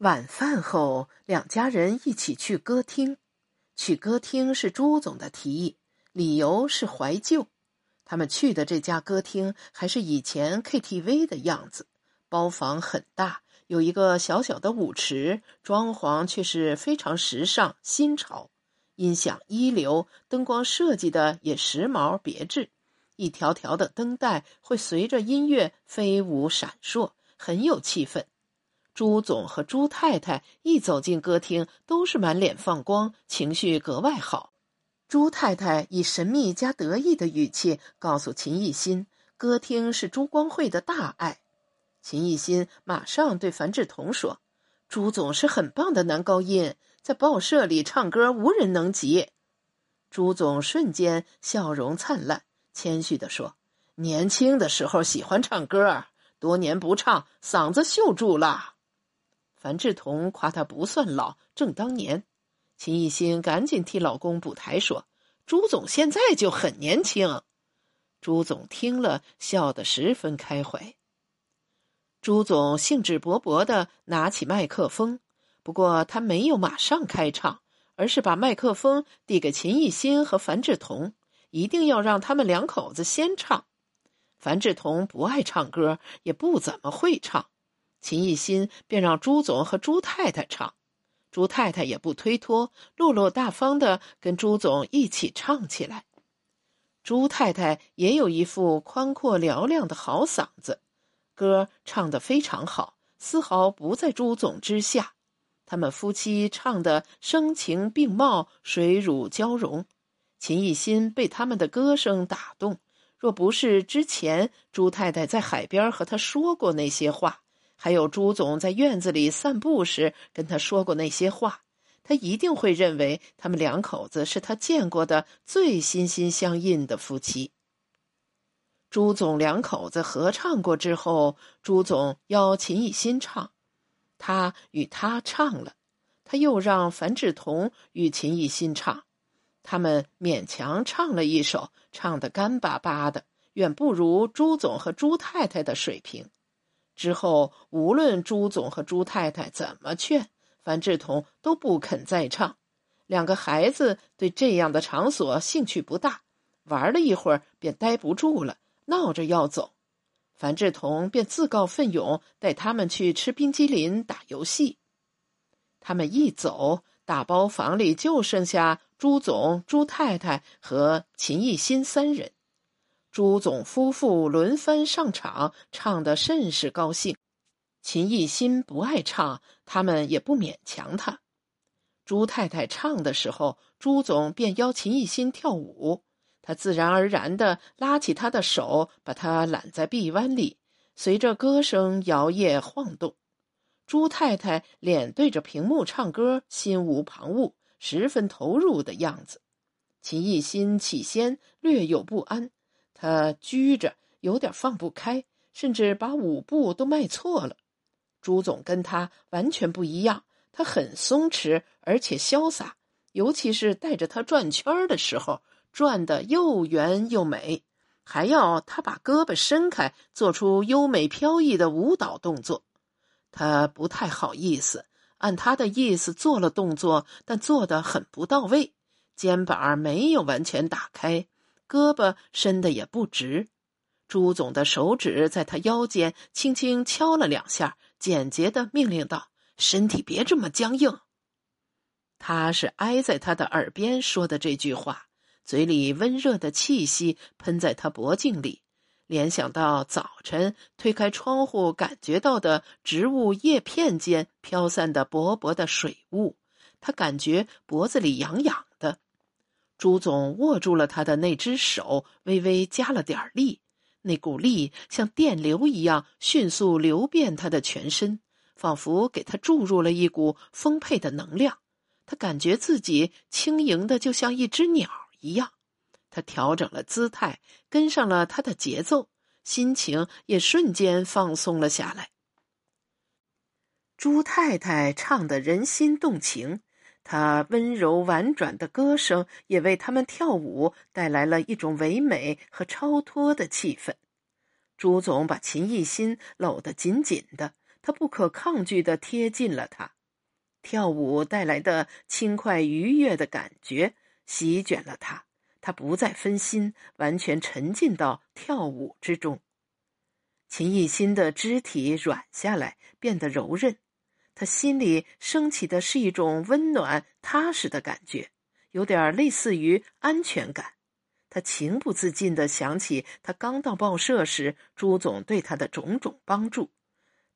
晚饭后，两家人一起去歌厅。去歌厅是朱总的提议，理由是怀旧。他们去的这家歌厅还是以前 KTV 的样子，包房很大，有一个小小的舞池，装潢却是非常时尚新潮，音响一流，灯光设计的也时髦别致，一条条的灯带会随着音乐飞舞闪烁，很有气氛。朱总和朱太太一走进歌厅，都是满脸放光，情绪格外好。朱太太以神秘加得意的语气告诉秦艺新：“歌厅是朱光会的大爱。”秦艺新马上对樊志同说：“朱总是很棒的男高音，在报社里唱歌无人能及。”朱总瞬间笑容灿烂，谦虚地说：“年轻的时候喜欢唱歌，多年不唱，嗓子锈住了。”樊志同夸他不算老，正当年。秦艺心赶紧替老公补台说：“朱总现在就很年轻。”朱总听了，笑得十分开怀。朱总兴致勃勃的拿起麦克风，不过他没有马上开唱，而是把麦克风递给秦艺心和樊志同，一定要让他们两口子先唱。樊志同不爱唱歌，也不怎么会唱，秦艺心便让朱总和朱太太唱。朱太太也不推脱，落落大方的跟朱总一起唱起来。朱太太也有一副宽阔嘹亮的好嗓子，歌唱得非常好，丝毫不在朱总之下。他们夫妻唱得声情并茂，水乳交融。秦艺心被他们的歌声打动，若不是之前朱太太在海边和他说过那些话。还有朱总在院子里散步时跟他说过那些话，他一定会认为他们两口子是他见过的最心心相印的夫妻。朱总两口子合唱过之后，朱总邀秦艺新唱，他与他唱了，他又让樊志同与秦艺新唱，他们勉强唱了一首，唱得干巴巴的，远不如朱总和朱太太的水平。之后，无论朱总和朱太太怎么劝，樊志同都不肯再唱。两个孩子对这样的场所兴趣不大，玩了一会儿便待不住了，闹着要走。樊志同便自告奋勇带他们去吃冰激凌、打游戏。他们一走，大包房里就剩下朱总、朱太太和秦艺新三人。朱总夫妇轮番上场，唱得甚是高兴。秦艺新不爱唱，他们也不勉强他。朱太太唱的时候，朱总便邀秦艺新跳舞，他自然而然地拉起他的手，把他揽在臂弯里，随着歌声摇曳晃动。朱太太脸对着屏幕唱歌，心无旁骛，十分投入的样子。秦艺新起先略有不安。他拘着，有点放不开，甚至把舞步都迈错了。朱总跟他完全不一样，他很松弛，而且潇洒，尤其是带着他转圈的时候，转得又圆又美，还要他把胳膊伸开，做出优美飘逸的舞蹈动作。他不太好意思，按他的意思做了动作，但做得很不到位，肩膀没有完全打开。胳膊伸的也不直，朱总的手指在他腰间轻轻敲了两下，简洁的命令道：“身体别这么僵硬。”他是挨在他的耳边说的这句话，嘴里温热的气息喷在他脖颈里，联想到早晨推开窗户感觉到的植物叶片间飘散的薄薄的水雾，他感觉脖子里痒痒。朱总握住了他的那只手，微微加了点力，那股力像电流一样迅速流遍他的全身，仿佛给他注入了一股丰沛的能量。他感觉自己轻盈的，就像一只鸟一样。他调整了姿态，跟上了他的节奏，心情也瞬间放松了下来。朱太太唱得人心动情。他温柔婉转的歌声也为他们跳舞带来了一种唯美和超脱的气氛。朱总把秦艺新搂得紧紧的，他不可抗拒的贴近了他。跳舞带来的轻快愉悦的感觉席卷了他，他不再分心，完全沉浸到跳舞之中。秦艺心的肢体软下来，变得柔韧，他心里升起的是一种温暖踏实的感觉，有点类似于安全感。他情不自禁的想起他刚到报社时，朱总对他的种种帮助。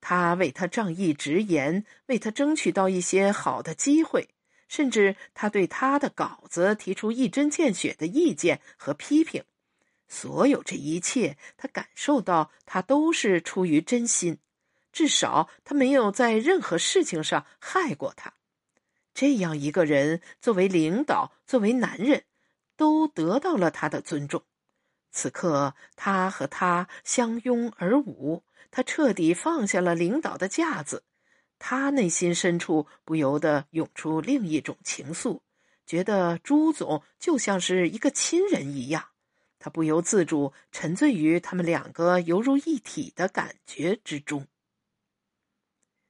他为他仗义直言，为他争取到一些好的机会，甚至他对他的稿子提出一针见血的意见和批评。所有这一切，他感受到他都是出于真心，至少他没有在任何事情上害过他。这样一个人，作为领导，作为男人，都得到了他的尊重。此刻，他和他相拥而舞。他彻底放下了领导的架子，他内心深处不由得涌出另一种情愫，觉得朱总就像是一个亲人一样。他不由自主沉醉于他们两个犹如一体的感觉之中。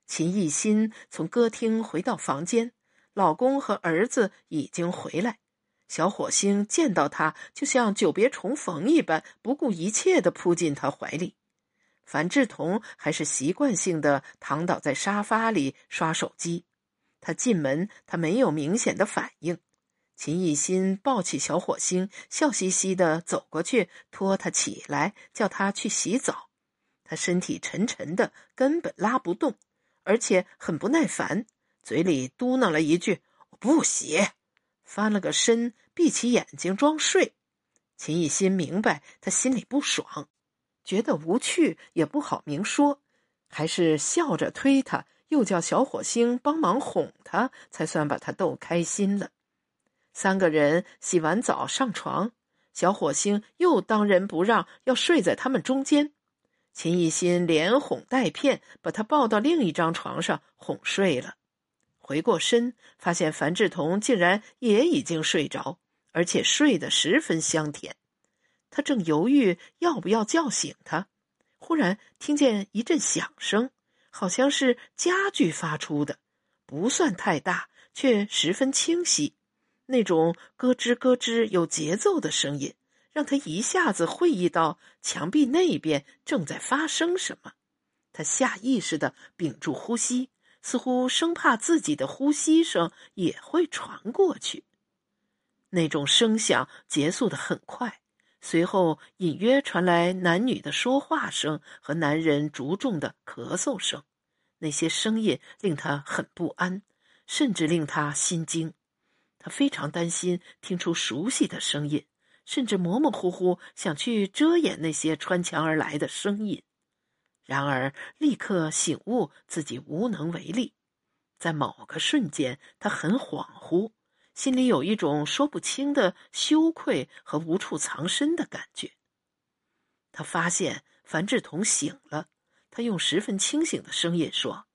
秦艺心从歌厅回到房间，老公和儿子已经回来。小火星见到他，就像久别重逢一般，不顾一切的扑进他怀里。樊志同还是习惯性的躺倒在沙发里刷手机。他进门，他没有明显的反应。秦艺心抱起小火星，笑嘻嘻的走过去，拖他起来，叫他去洗澡。他身体沉沉的，根本拉不动，而且很不耐烦，嘴里嘟囔了一句：“我不洗。”翻了个身，闭起眼睛装睡。秦艺心明白他心里不爽。觉得无趣也不好明说，还是笑着推他，又叫小火星帮忙哄他，才算把他逗开心了。三个人洗完澡上床，小火星又当仁不让要睡在他们中间。秦艺心连哄带骗，把他抱到另一张床上哄睡了。回过身，发现樊志同竟然也已经睡着，而且睡得十分香甜。他正犹豫要不要叫醒他，忽然听见一阵响声，好像是家具发出的，不算太大，却十分清晰。那种咯吱咯吱有节奏的声音，让他一下子会意到墙壁那边正在发生什么。他下意识的屏住呼吸，似乎生怕自己的呼吸声也会传过去。那种声响结束的很快。随后，隐约传来男女的说话声和男人逐重的咳嗽声，那些声音令他很不安，甚至令他心惊。他非常担心听出熟悉的声音，甚至模模糊糊想去遮掩那些穿墙而来的声音。然而，立刻醒悟自己无能为力。在某个瞬间，他很恍惚。心里有一种说不清的羞愧和无处藏身的感觉。他发现樊志同醒了，他用十分清醒的声音说：“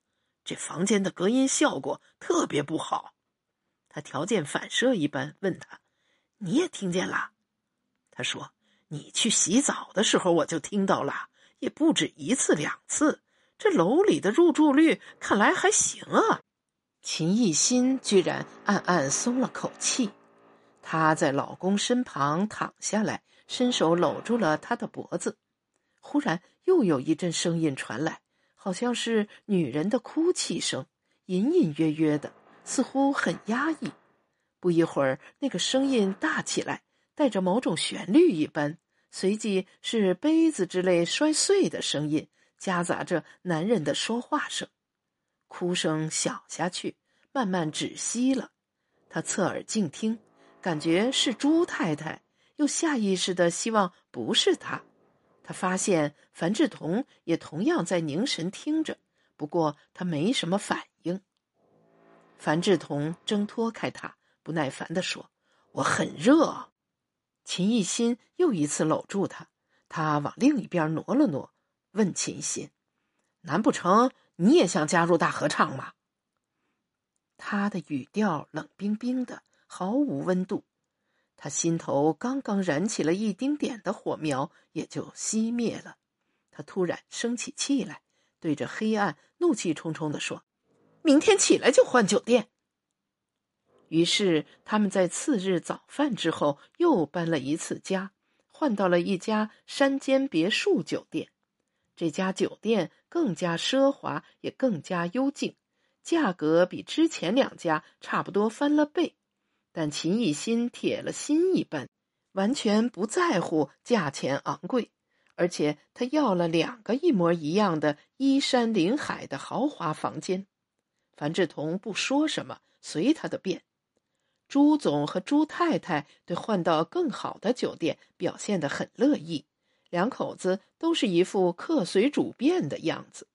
这房间的隔音效果特别不好。”他条件反射一般问他：“你也听见了？”他说：“你去洗澡的时候我就听到了，也不止一次两次。这楼里的入住率看来还行啊。”秦艺心居然暗暗松了口气，她在老公身旁躺下来，伸手搂住了他的脖子。忽然，又有一阵声音传来，好像是女人的哭泣声，隐隐约约的，似乎很压抑。不一会儿，那个声音大起来，带着某种旋律一般，随即是杯子之类摔碎的声音，夹杂着男人的说话声。哭声小下去，慢慢止息了。他侧耳静听，感觉是朱太太，又下意识的希望不是他。他发现樊志同也同样在凝神听着，不过他没什么反应。樊志同挣脱开他，不耐烦地说：“我很热。”秦艺心又一次搂住他，他往另一边挪了挪，问秦心：“难不成？”你也想加入大合唱吗？他的语调冷冰冰的，毫无温度。他心头刚刚燃起了一丁点的火苗，也就熄灭了。他突然生起气来，对着黑暗怒气冲冲地说：“明天起来就换酒店。”于是他们在次日早饭之后又搬了一次家，换到了一家山间别墅酒店。这家酒店更加奢华，也更加幽静，价格比之前两家差不多翻了倍。但秦艺心铁了心一般，完全不在乎价钱昂贵，而且他要了两个一模一样的依山临海的豪华房间。樊志同不说什么，随他的便。朱总和朱太太对换到更好的酒店表现得很乐意，两口子都是一副客随主便的样子。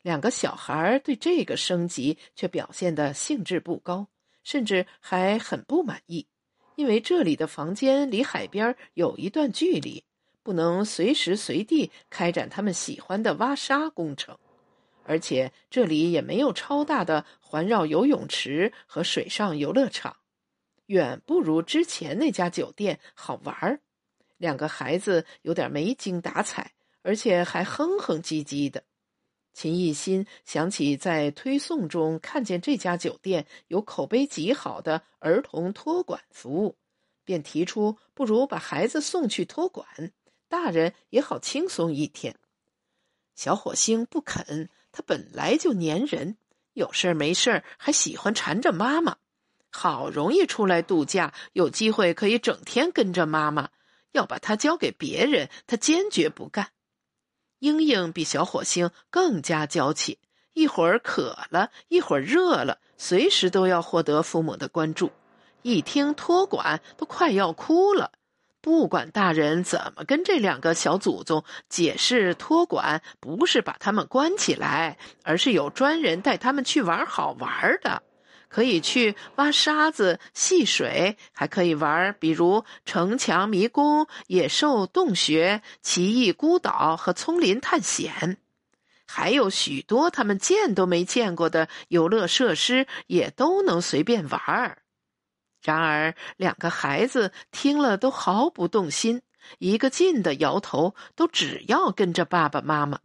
两个小孩对这个升级却表现得兴致不高。甚至还很不满意，因为这里的房间离海边有一段距离，不能随时随地开展他们喜欢的挖沙工程，而且这里也没有超大的环绕游泳池和水上游乐场，远不如之前那家酒店好玩儿。两个孩子有点没精打采，而且还哼哼唧唧的。秦艺心想起在推送中看见这家酒店有口碑极好的儿童托管服务，便提出不如把孩子送去托管，大人也好轻松一天。小火星不肯，他本来就粘人，有事儿没事儿还喜欢缠着妈妈。好容易出来度假，有机会可以整天跟着妈妈，要把他交给别人，他坚决不干。英英比小火星更加娇气，一会儿渴了，一会儿热了，随时都要获得父母的关注。一听托管，都快要哭了。不管大人怎么跟这两个小祖宗解释，托管不是把他们关起来，而是有专人带他们去玩好玩的。可以去挖沙子、戏水，还可以玩，比如城墙迷宫、野兽洞穴、奇异孤岛和丛林探险，还有许多他们见都没见过的游乐设施，也都能随便玩。然而，两个孩子听了都毫不动心，一个劲的摇头，都只要跟着爸爸妈妈。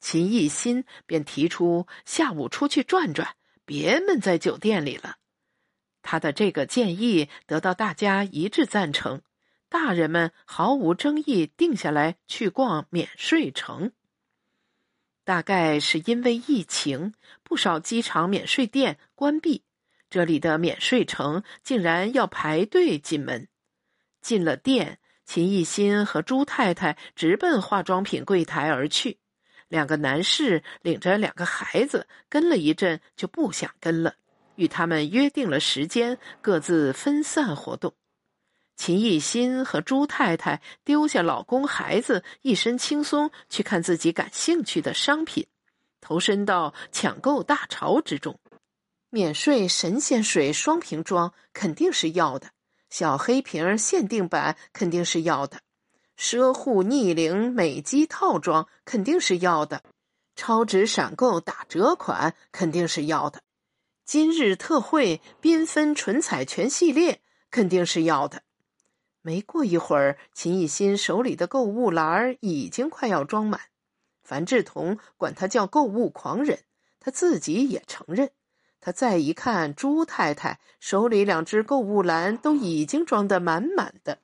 秦艺心便提出下午出去转转。别闷在酒店里了。他的这个建议得到大家一致赞成，大人们毫无争议定下来去逛免税城。大概是因为疫情，不少机场免税店关闭，这里的免税城竟然要排队进门。进了店，秦艺心和朱太太直奔化妆品柜台而去。两个男士领着两个孩子跟了一阵，就不想跟了，与他们约定了时间，各自分散活动。秦艺心和朱太太丢下老公孩子，一身轻松去看自己感兴趣的商品，投身到抢购大潮之中。免税神仙水双瓶装肯定是要的，小黑瓶限定版肯定是要的。奢护逆龄美肌套装肯定是要的，超值闪购打折款肯定是要的，今日特惠缤纷唇彩全系列肯定是要的。没过一会儿，秦艺心手里的购物篮已经快要装满。樊志同管他叫购物狂人，他自己也承认。他再一看朱太太手里两只购物篮，都已经装得满满的。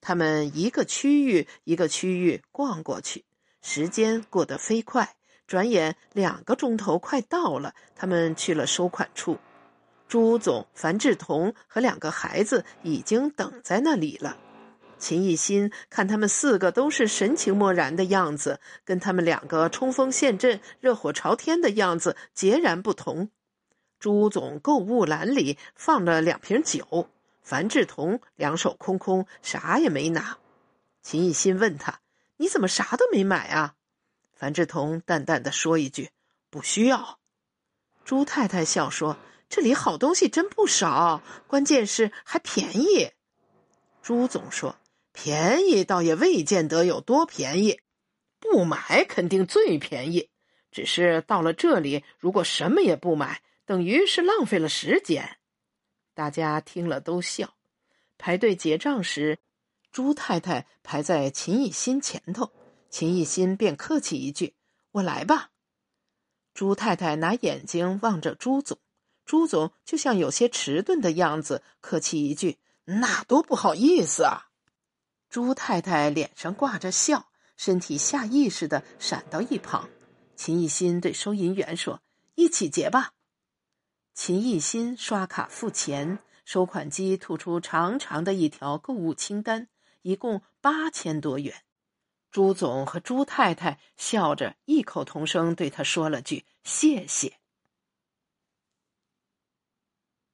他们一个区域一个区域逛过去，时间过得飞快，转眼两个钟头快到了。他们去了收款处，朱总、樊志同和两个孩子已经等在那里了。秦艺心看他们四个都是神情漠然的样子，跟他们两个冲锋陷阵、热火朝天的样子截然不同。朱总购物篮里放了两瓶酒。樊志同两手空空，啥也没拿。秦艺心问他：“你怎么啥都没买啊？”樊志同淡淡的说一句：“不需要。”朱太太笑说：“这里好东西真不少，关键是还便宜。”朱总说：“便宜倒也未见得有多便宜，不买肯定最便宜。只是到了这里，如果什么也不买，等于是浪费了时间。”大家听了都笑。排队结账时，朱太太排在秦艺心前头，秦艺新便客气一句：“我来吧。”朱太太拿眼睛望着朱总，朱总就像有些迟钝的样子，客气一句：“那多不好意思啊。”朱太太脸上挂着笑，身体下意识的闪到一旁。秦艺新对收银员说：“一起结吧。”秦艺新刷卡付钱，收款机吐出长长的一条购物清单，一共八千多元。朱总和朱太太笑着异口同声对他说了句：“谢谢。”